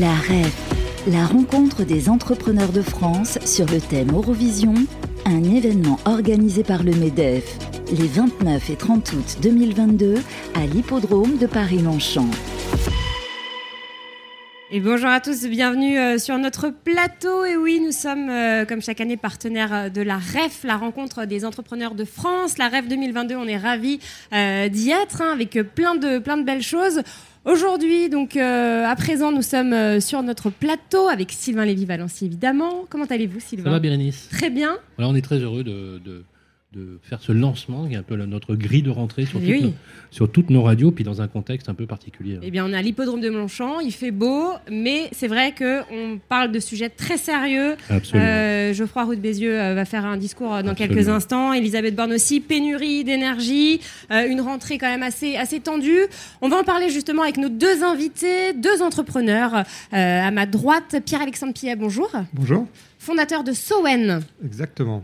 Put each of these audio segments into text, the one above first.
La REF, la rencontre des entrepreneurs de France sur le thème Eurovision, un événement organisé par le MEDEF les 29 et 30 août 2022 à l'hippodrome de Paris-Longchamp. Et bonjour à tous, bienvenue euh, sur notre plateau. Et oui, nous sommes, euh, comme chaque année, partenaires euh, de la REF, la rencontre des entrepreneurs de France. La REF 2022, on est ravis d'y être, hein, avec plein de, plein de belles choses. Aujourd'hui, donc, à présent, nous sommes sur notre plateau avec Sylvain Lévy-Valency, évidemment. Comment allez-vous, Sylvain? Ça va, Bérénice? Très bien. Voilà, on est très heureux de de faire ce lancement, qui est un peu notre grille de rentrée sur, toutes nos, sur toutes nos radios, puis dans un contexte un peu particulier. Eh bien, on est à l'hippodrome de Montchamp, il fait beau, mais c'est vrai qu'on parle de sujets très sérieux. Absolument. Euh, Geoffroy Roux de Bézieux euh, va faire un discours euh, dans quelques instants. Elisabeth Borne aussi, pénurie d'énergie, une rentrée quand même assez, assez tendue. On va en parler justement avec nos deux invités, deux entrepreneurs. à ma droite, Pierre-Alexandre Pillet, bonjour. Bonjour fondateur de Sowen. Exactement.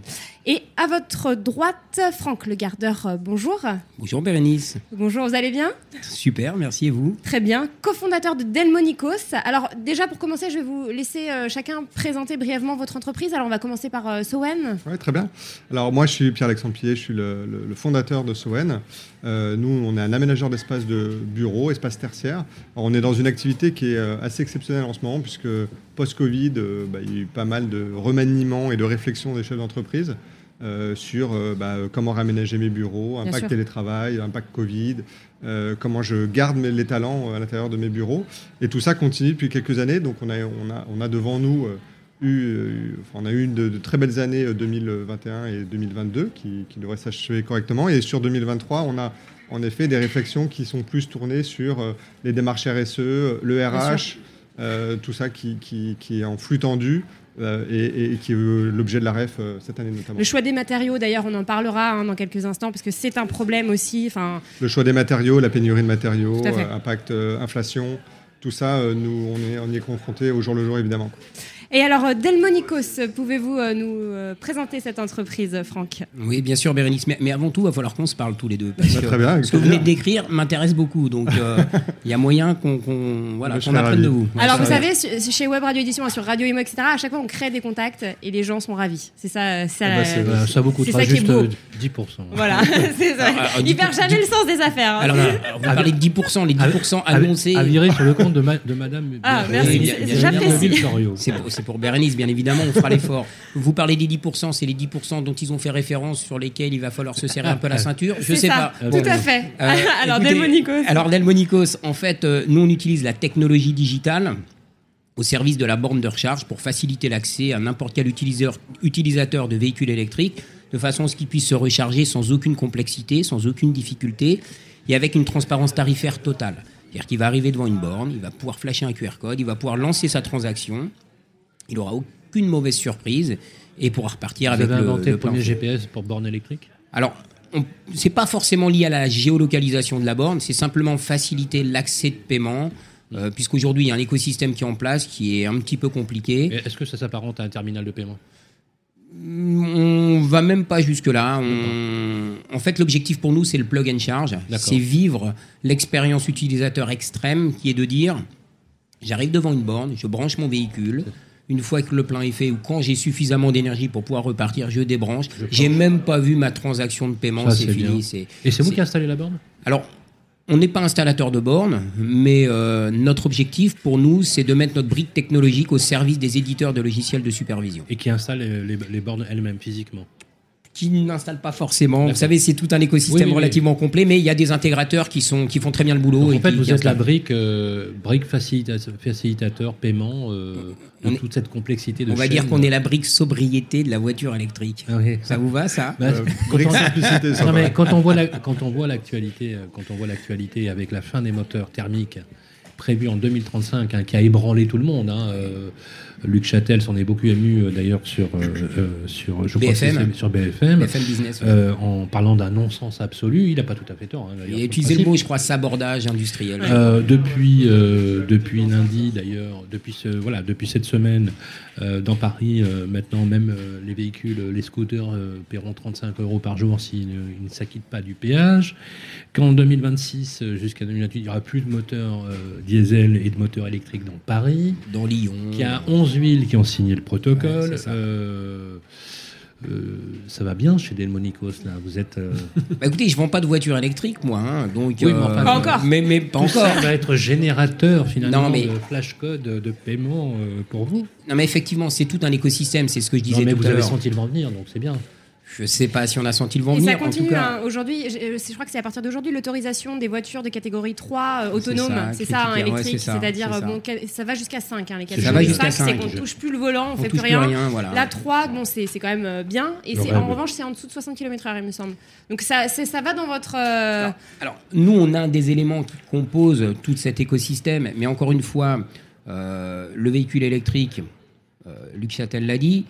Et à votre droite, Franck Le Gardeur, euh, bonjour. Bonjour Bérénice. Bonjour, vous allez bien? Super, merci et vous? Très bien. Cofondateur de Delmonicos. Alors déjà pour commencer, je vais vous laisser euh, chacun présenter brièvement votre entreprise. Alors on va commencer par euh, Sowen. Oui, très bien. Alors moi je suis Pierre-Alexandre Pillet, je suis le, fondateur de Sowen. nous, on est un aménageur d'espace de bureau, espace tertiaire. on est dans une activité qui est assez exceptionnelle en ce moment puisque post-Covid, bah, il y a eu pas mal de remaniement et de réflexion des chefs d'entreprise euh, sur euh, bah, comment réaménager mes bureaux, impact télétravail, impact Covid, euh, comment je garde les talents à l'intérieur de mes bureaux. Et tout ça continue depuis quelques années. Donc on a, on a, on a devant nous eu, on a eu une de, très belles années 2021 et 2022 qui, qui devraient s'achever correctement. Et sur 2023, on a en effet des réflexions qui sont plus tournées sur les démarches RSE, le RH, tout ça qui, qui, qui, est en flux tendu. Euh, et, qui est l'objet de la REF euh, cette année notamment. Le choix des matériaux, d'ailleurs, on en parlera hein, dans quelques instants, parce que c'est un problème aussi. Le choix des matériaux, la pénurie de matériaux, euh, impact inflation, tout ça, nous, on, est, on y est confronté au jour le jour, évidemment. Et alors, euh, Delmonicos, pouvez-vous euh, nous euh, présenter cette entreprise, Franck? Oui, bien sûr, Bérénice. Mais, avant tout, il va falloir qu'on se parle tous les deux. Parce que, très bien, ce que vous venez de décrire m'intéresse beaucoup. Donc, il y a moyen qu'on voilà, apprenne de vous. Alors, vous savez, chez Web Radio Édition, sur Radio Imo, etc., à chaque fois, on crée des contacts et les gens sont ravis. C'est ça. Ça, ah bah, ça vous coûtera juste 10%. Voilà, c'est ça. il perd jamais le sens des affaires. Hein. Alors, vous parlez de 10%, les 10% annoncés. À virer sur le compte de, de madame. Ah, merci. J'apprécie. C'est pour Bérénice, bien évidemment, on fera l'effort. Vous parlez des 10%, c'est les 10% dont ils ont fait référence sur lesquels il va falloir se serrer un peu la ceinture. Je sais ça, pas. Tout à fait. Euh, alors, Delmonicos. Alors, Delmonicos, en fait, euh, nous, on utilise la technologie digitale au service de la borne de recharge pour faciliter l'accès à n'importe quel utilisateur, utilisateur de véhicules électriques de façon à ce qu'il puisse se recharger sans aucune complexité, sans aucune difficulté et avec une transparence tarifaire totale. C'est-à-dire qu'il va arriver devant une borne, il va pouvoir flasher un QR code, il va pouvoir lancer sa transaction il n'aura aucune mauvaise surprise et pourra repartir Vous avec avez inventé le, premier GPS pour borne électrique Alors, c'est pas forcément lié à la géolocalisation de la borne, c'est simplement faciliter l'accès de paiement. Euh, puisqu'aujourd'hui il y a un écosystème qui est en place qui est un petit peu compliqué. Est-ce que ça s'apparente à un terminal de paiement? On va même pas jusque-là. En fait, l'objectif pour nous, c'est le plug and charge. C'est vivre l'expérience utilisateur extrême qui est de dire j'arrive devant une borne, je branche mon véhicule, une fois que le plein est fait ou quand j'ai suffisamment d'énergie pour pouvoir repartir, je débranche. J'ai même pas vu ma transaction de paiement, c'est fini. Et c'est vous qui installez la borne? Alors, on n'est pas installateur de borne, mais euh, notre objectif pour nous, c'est de mettre notre brique technologique au service des éditeurs de logiciels de supervision. Et qui installent les bornes elles-mêmes physiquement? Qui n'installent pas forcément. Vous savez, c'est tout un écosystème relativement complet, mais il y a des intégrateurs qui, sont, qui font très bien le boulot. en fait, vous êtes la brique, euh, brique facilitateur, paiement, euh, toute cette complexité de On va dire qu'on est la brique sobriété de la voiture électrique. Ah ça vous va, ça bah, euh, quand, on, voit quand on voit l'actualité, quand on voit l'actualité avec la fin des moteurs thermiques prévue en 2035, hein, qui a ébranlé tout le monde. Hein, Luc Châtel s'en est beaucoup ému euh, d'ailleurs sur, euh, euh, sur, je BFM. Crois sur BFM, BFM Business, en parlant d'un non-sens absolu. Il n'a pas tout à fait tort. Hein, il a utilisé le mot, je crois, sabordage industriel. depuis, depuis lundi d'ailleurs, depuis, ce, voilà, depuis cette semaine, dans Paris, maintenant même les véhicules, les scooters paieront 35 euros par jour s'ils ne, s'acquittent pas du péage. Qu'en 2026 jusqu'à 2028, il n'y aura plus de moteurs diesel et de moteurs électriques dans Paris. Dans Lyon. Il y a 11 villes qui ont signé le protocole. Euh, euh, ça va bien chez Delmonicos là. Vous êtes. Euh, bah, écoutez, je vends pas de voiture électrique moi, hein, donc. Oui, mais pas encore. Mais, mais pas encore. Ça va être générateur finalement de flash code de paiement pour vous. Non mais effectivement, c'est tout un écosystème. C'est ce que je disais. Non, mais vous avez senti le vent venir, donc c'est bien. Je ne sais pas si on a senti le vent venir. Ça continue. Hein. aujourd'hui. Je, je, crois que c'est à partir d'aujourd'hui l'autorisation des voitures de catégorie 3 euh, autonomes. C'est ça, hein, électrique. C'est-à-dire, ça. bon, ça va jusqu'à 5. Hein, les catégories ça va jusqu'à 5. C'est qu'on ne touche plus le volant, on ne fait plus rien. rien La 3, bon, c'est quand même euh, bien. Et en revanche, c'est en dessous de 60 km/h, il me semble. Donc ça, ça va dans votre. Euh, alors, nous, on a des éléments qui composent tout cet écosystème. Mais encore une fois, le véhicule électrique, Luc Châtel l'a dit,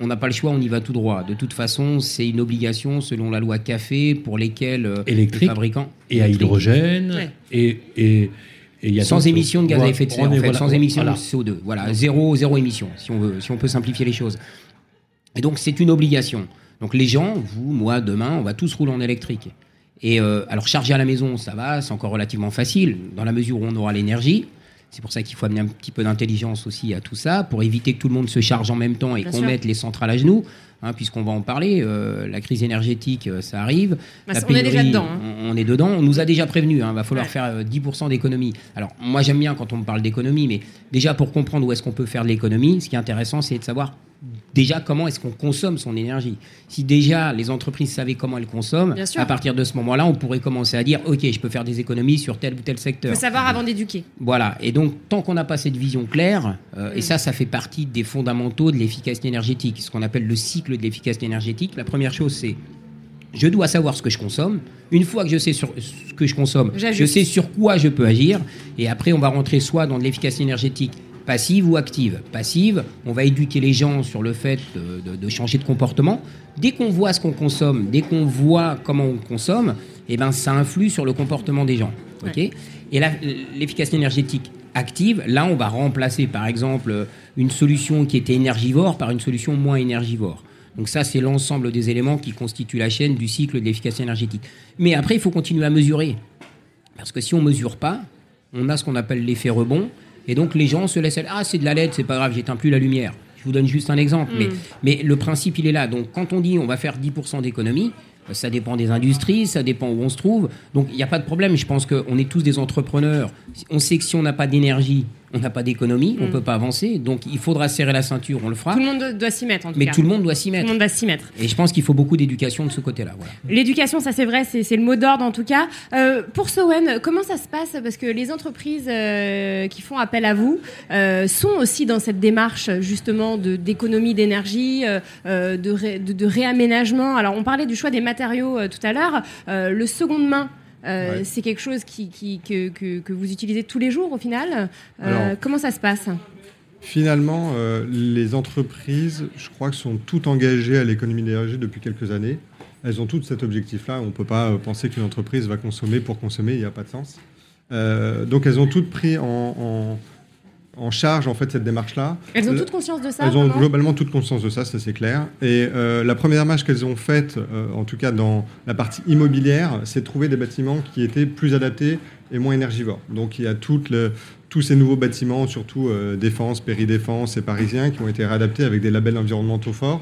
on n'a pas le choix, on y va tout droit. De toute façon, c'est une obligation selon la loi café pour lesquels euh, les fabricants et à hydrogène et, et, y a sans émission de gaz à effet de serre, en fait, sans émission de CO2. Voilà, zéro, zéro émission, si on veut, si on peut simplifier les choses. Et donc c'est une obligation. Donc les gens, vous, moi, demain, on va tous rouler en électrique. Et euh, alors charger à la maison, ça va, c'est encore relativement facile dans la mesure où on aura l'énergie. C'est pour ça qu'il faut amener un petit peu d'intelligence aussi à tout ça, pour éviter que tout le monde se charge en même temps et qu'on mette les centrales à genoux. Hein, puisqu'on va en parler, euh, la crise énergétique, euh, ça arrive. Bah, on est déjà dedans. Hein. On, est dedans. On nous a déjà prévenu. Il hein, va falloir faire 10% euh, d'économie. Alors, moi, j'aime bien quand on me parle d'économie, mais déjà pour comprendre où est-ce qu'on peut faire de l'économie, ce qui est intéressant, c'est de savoir déjà comment est-ce qu'on consomme son énergie. Si déjà les entreprises savaient comment elles consomment, à partir de ce moment-là, on pourrait commencer à dire ok, je peux faire des économies sur tel ou tel secteur. Il faut savoir avant d'éduquer. Voilà. Et donc tant qu'on n'a pas cette vision claire, euh, et mm. ça, ça fait partie des fondamentaux de l'efficacité énergétique, ce qu'on appelle le cycle de l'efficacité énergétique. La première chose, c'est je dois savoir ce que je consomme. Une fois que je sais sur ce que je consomme, je sais sur quoi je peux agir. Et après, on va rentrer soit dans de l'efficacité énergétique passive ou active. Passive, on va éduquer les gens sur le fait de, changer de comportement. Dès qu'on voit ce qu'on consomme, dès qu'on voit comment on consomme, eh ben, ça influe sur le comportement des gens. ok? Et l'efficacité énergétique active, là, on va remplacer, par exemple, une solution qui était énergivore par une solution moins énergivore. Donc ça, c'est l'ensemble des éléments qui constituent la chaîne du cycle de l'efficacité énergétique. Mais après, il faut continuer à mesurer. Parce que si on ne mesure pas, on a ce qu'on appelle l'effet rebond. Et donc les gens se laissent ah c'est de la LED, c'est pas grave, j'éteins plus la lumière. Je vous donne juste un exemple, mais, mm. mais le principe il est là. Donc quand on dit on va faire 10% d'économie, ça dépend des industries, ça dépend où on se trouve. Donc il n'y a pas de problème. Je pense qu'on est tous des entrepreneurs. On sait que si on n'a pas d'énergie, on n'a pas d'économie, on ne mm. peut pas avancer. Donc il faudra serrer la ceinture, on le fera. Tout le monde doit s'y mettre en tout Mais tout le monde doit s'y mettre. Tout le monde doit s'y mettre. Et je pense qu'il faut beaucoup d'éducation de ce côté-là. L'éducation, ça c'est vrai, c'est le mot d'ordre en tout cas. Euh, pour Sowen, comment ça se passe? Parce que les entreprises euh, qui font appel à vous euh, sont aussi dans cette démarche justement d'économie d'énergie, de, de, réaménagement. Alors on parlait du choix des matériaux tout à l'heure. le seconde main, euh, c'est quelque chose qui, que, vous utilisez tous les jours au final. Euh, comment ça se passe Finalement, euh, les entreprises, je crois, sont toutes engagées à l'économie d'énergie depuis quelques années. Elles ont toutes cet objectif-là. On ne peut pas penser qu'une entreprise va consommer pour consommer, il n'y a pas de sens. donc elles ont toutes pris en, en charge en fait cette démarche-là. Elles ont toute conscience de ça. Elles ont globalement toute conscience de ça, ça c'est clair. Et euh, la première marche qu'elles ont faite, euh, en tout cas dans la partie immobilière, c'est de trouver des bâtiments qui étaient plus adaptés et moins énergivores. Donc il y a le, tous ces nouveaux bâtiments, surtout euh, défense, péridéfense et parisiens, qui ont été réadaptés avec des labels environnementaux forts.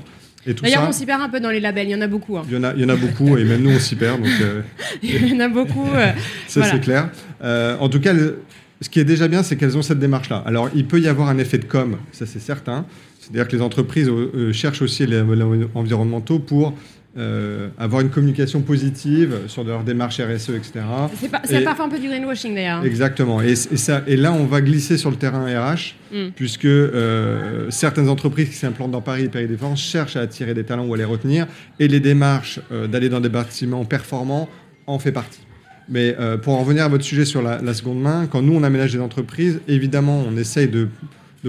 D'ailleurs, on s'y perd un peu dans les labels, il y en a beaucoup. Hein. Il, y en a, il y en a beaucoup, et même nous, on s'y perd. Donc, il y en a beaucoup. ça, c'est clair. en tout cas, ce qui est déjà bien, c'est qu'elles ont cette démarche-là. Alors, il peut y avoir un effet de com, ça c'est certain. C'est-à-dire que les entreprises euh, euh, cherchent aussi les environnementaux pour euh, avoir une communication positive sur leur démarche RSE, etc. C'est parfois un peu du greenwashing d'ailleurs. Exactement. Et, ça, et là, on va glisser sur le terrain RH, mm. puisque certaines entreprises qui s'implantent dans Paris et Paris-Défense cherchent à attirer des talents ou à les retenir, et les démarches d'aller dans des bâtiments performants en fait partie. Mais euh, pour en revenir à votre sujet sur la, seconde main, quand nous on aménage des entreprises, évidemment on essaye de,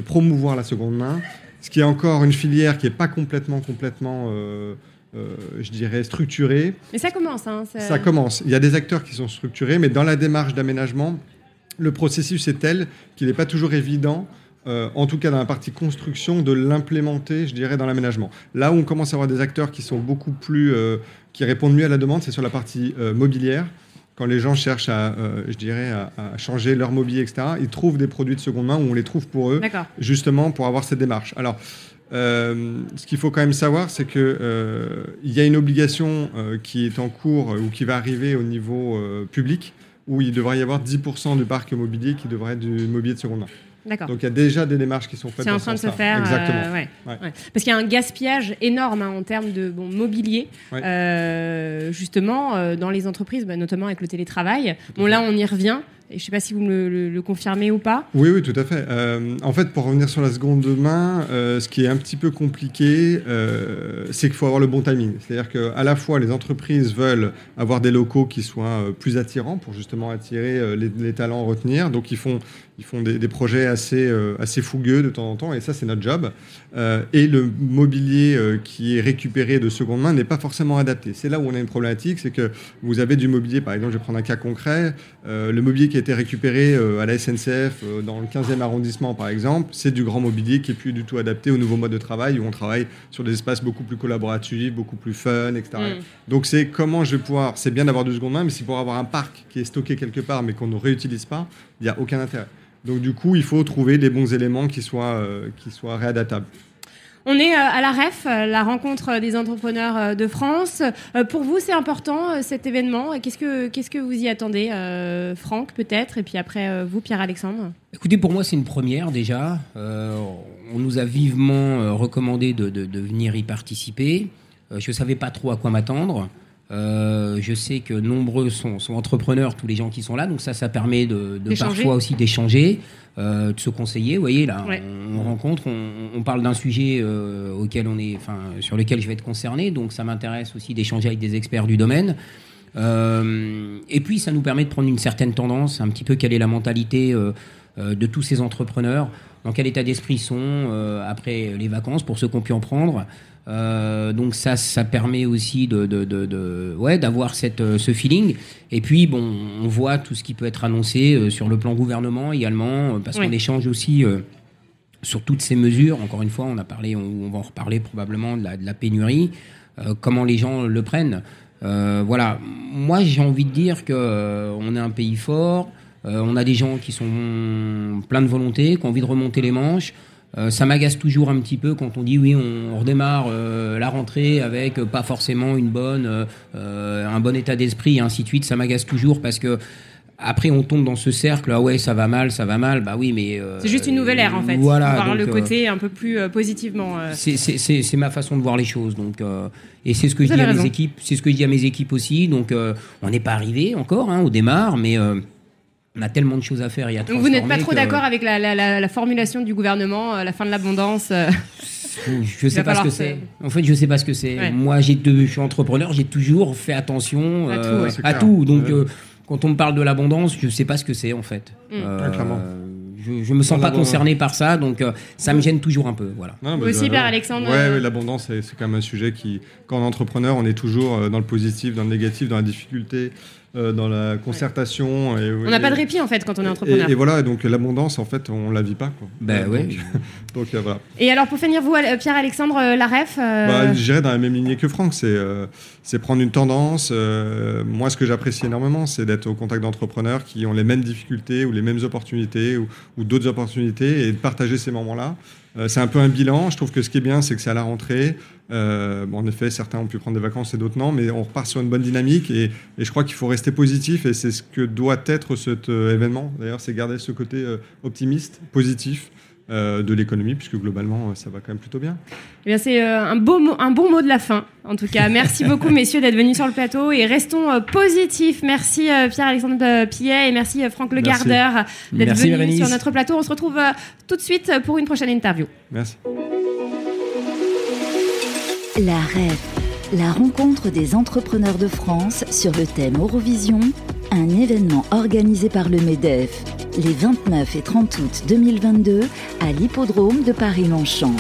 promouvoir la seconde main, ce qui est encore une filière qui n'est pas complètement, complètement, euh, euh, je dirais, structurée. Mais ça commence. Hein, ça... commence. Il y a des acteurs qui sont structurés, mais dans la démarche d'aménagement, le processus est tel qu'il n'est pas toujours évident. en tout cas dans la partie construction, de l'implémenter, je dirais, dans l'aménagement. Là où on commence à avoir des acteurs qui sont beaucoup plus, qui répondent mieux à la demande, c'est sur la partie mobilière quand les gens cherchent à, je dirais, à, changer leur mobilier, etc., ils trouvent des produits de seconde main où on les trouve pour eux, justement pour avoir cette démarche. Alors, ce qu'il faut quand même savoir, c'est qu'il il y a une obligation qui est en cours ou qui va arriver au niveau public, où il devrait y avoir 10% du parc immobilier qui devrait être du mobilier de seconde main. Donc il y a déjà des démarches qui sont faites. C'est en train de se faire. Exactement. Euh, Parce qu'il y a un gaspillage énorme hein, en termes de bon, mobilier, euh, justement, euh, dans les entreprises, bah, notamment avec le télétravail. Bon, là, on y revient. Je ne sais pas si vous me le, confirmez ou pas. Oui, oui, tout à fait. en fait, pour revenir sur la seconde main, ce qui est un petit peu compliqué, c'est qu'il faut avoir le bon timing. C'est-à-dire qu'à la fois, les entreprises veulent avoir des locaux qui soient plus attirants pour justement attirer les, les talents, retenir. Donc, ils font ils font des, projets assez, euh, assez fougueux de temps en temps, et ça, c'est notre job. Euh, et le mobilier euh, qui est récupéré de seconde main n'est pas forcément adapté. C'est là où on a une problématique, c'est que vous avez du mobilier, par exemple, je vais prendre un cas concret, le mobilier qui été récupéré à la SNCF dans le 15e arrondissement, par exemple, c'est du grand mobilier qui est plus du tout adapté au nouveau mode de travail, où on travaille sur des espaces beaucoup plus collaboratifs, beaucoup plus fun, etc. Mm. Donc c'est comment je vais pouvoir, c'est bien d'avoir du seconde main, mais si pour avoir un parc qui est stocké quelque part, mais qu'on ne réutilise pas, il n'y a aucun intérêt. Donc du coup, il faut trouver des bons éléments qui soient, euh, qui soient réadaptables. On est euh, à la REF, euh, la rencontre des entrepreneurs de France. Pour vous, c'est important cet événement? Qu'est-ce que, qu'est-ce que vous y attendez, Franck, peut-être, et puis après vous, Pierre-Alexandre Écoutez, pour moi, c'est une première déjà. on nous a vivement recommandé de, de venir y participer. je ne savais pas trop à quoi m'attendre. Euh, je sais que nombreux sont, entrepreneurs, tous les gens qui sont là, donc ça, ça permet de, parfois aussi d'échanger, euh, de se conseiller. Vous voyez, là, on, rencontre, on, parle d'un sujet euh, auquel on est, enfin, sur lequel je vais être concerné, donc ça m'intéresse aussi d'échanger avec des experts du domaine. et puis, ça nous permet de prendre une certaine tendance, un petit peu quelle est la mentalité de tous ces entrepreneurs, dans quel état d'esprit sont après les vacances, pour ceux qui ont pu en prendre. Euh, donc ça, ça permet aussi de, de, de, ouais, d'avoir cette, euh, ce feeling. Et puis, bon, on voit tout ce qui peut être annoncé euh, sur le plan gouvernement également, parce qu'on échange aussi sur toutes ces mesures. Encore une fois, on a parlé, on, va en reparler probablement de la, de la pénurie, comment les gens le prennent. voilà, moi j'ai envie de dire que on est un pays fort. On a des gens qui sont pleins de volonté, qui ont envie de remonter les manches. Euh, ça m'agace toujours un petit peu quand on dit oui, on, redémarre euh, la rentrée avec pas forcément une bonne, euh, un bon état d'esprit et ainsi de suite. Ça m'agace toujours parce que après on tombe dans ce cercle. Ah ouais, ça va mal, ça va mal. Bah oui, mais c'est juste une nouvelle ère en fait. Voilà, voir le côté un peu plus positivement. C'est ma façon de voir les choses. Donc et c'est ce que je dis à mes équipes. C'est ce que je dis à mes équipes aussi. Donc on n'est pas arrivé encore hein, au démarre, mais on a tellement de choses à faire. Il y a Donc vous n'êtes pas trop d'accord avec la, formulation du gouvernement, euh, la fin de l'abondance euh, Je ne sais pas ce que c'est. En fait, je sais pas ce que c'est. Moi, j'ai je suis entrepreneur, j'ai toujours fait attention à tout. Euh, Donc, quand on me parle de l'abondance, je ne sais pas ce que c'est en fait. Mm. je, ne me sens pas concerné par ça, donc ça me gêne toujours un peu. Voilà. Vous aussi, Père Alexandre. Ouais, l'abondance, c'est quand même un sujet qui, quand on est entrepreneur, on est toujours dans le positif, dans le négatif, dans la difficulté. Euh, dans la concertation. on n'a pas de répit en fait quand on est entrepreneur. Et, voilà, donc l'abondance en fait, on la vit pas. Quoi. Ben donc, euh, voilà. Et alors pour finir, vous, Pierre-Alexandre, euh, la ref bah, J'irais dans la même lignée que Franck, c'est c'est prendre une tendance. moi, ce que j'apprécie énormément, c'est d'être au contact d'entrepreneurs qui ont les mêmes difficultés ou les mêmes opportunités ou, ou d'autres opportunités et de partager ces moments-là. C'est un peu un bilan. Je trouve que ce qui est bien, c'est que c'est à la rentrée. Euh, en effet, certains ont pu prendre des vacances et d'autres non, mais on repart sur une bonne dynamique et, je crois qu'il faut rester positif et c'est ce que doit être cet euh, événement. D'ailleurs, c'est garder ce côté euh, optimiste, positif. De l'économie, puisque globalement, ça va quand même plutôt bien. Eh bien, c'est un, beau un bon mot de la fin. En tout cas, merci beaucoup, messieurs, d'être venus sur le plateau et restons positifs. Merci Pierre-Alexandre Pillet et merci Franck Le Gardeur d'être venus sur notre plateau. On se retrouve tout de suite pour une prochaine interview. Merci. La REF, la rencontre des entrepreneurs de France sur le thème Eurovision, un événement organisé par le MEDEF les 29 et 30 août 2022 à l'hippodrome de Paris-Longchamp.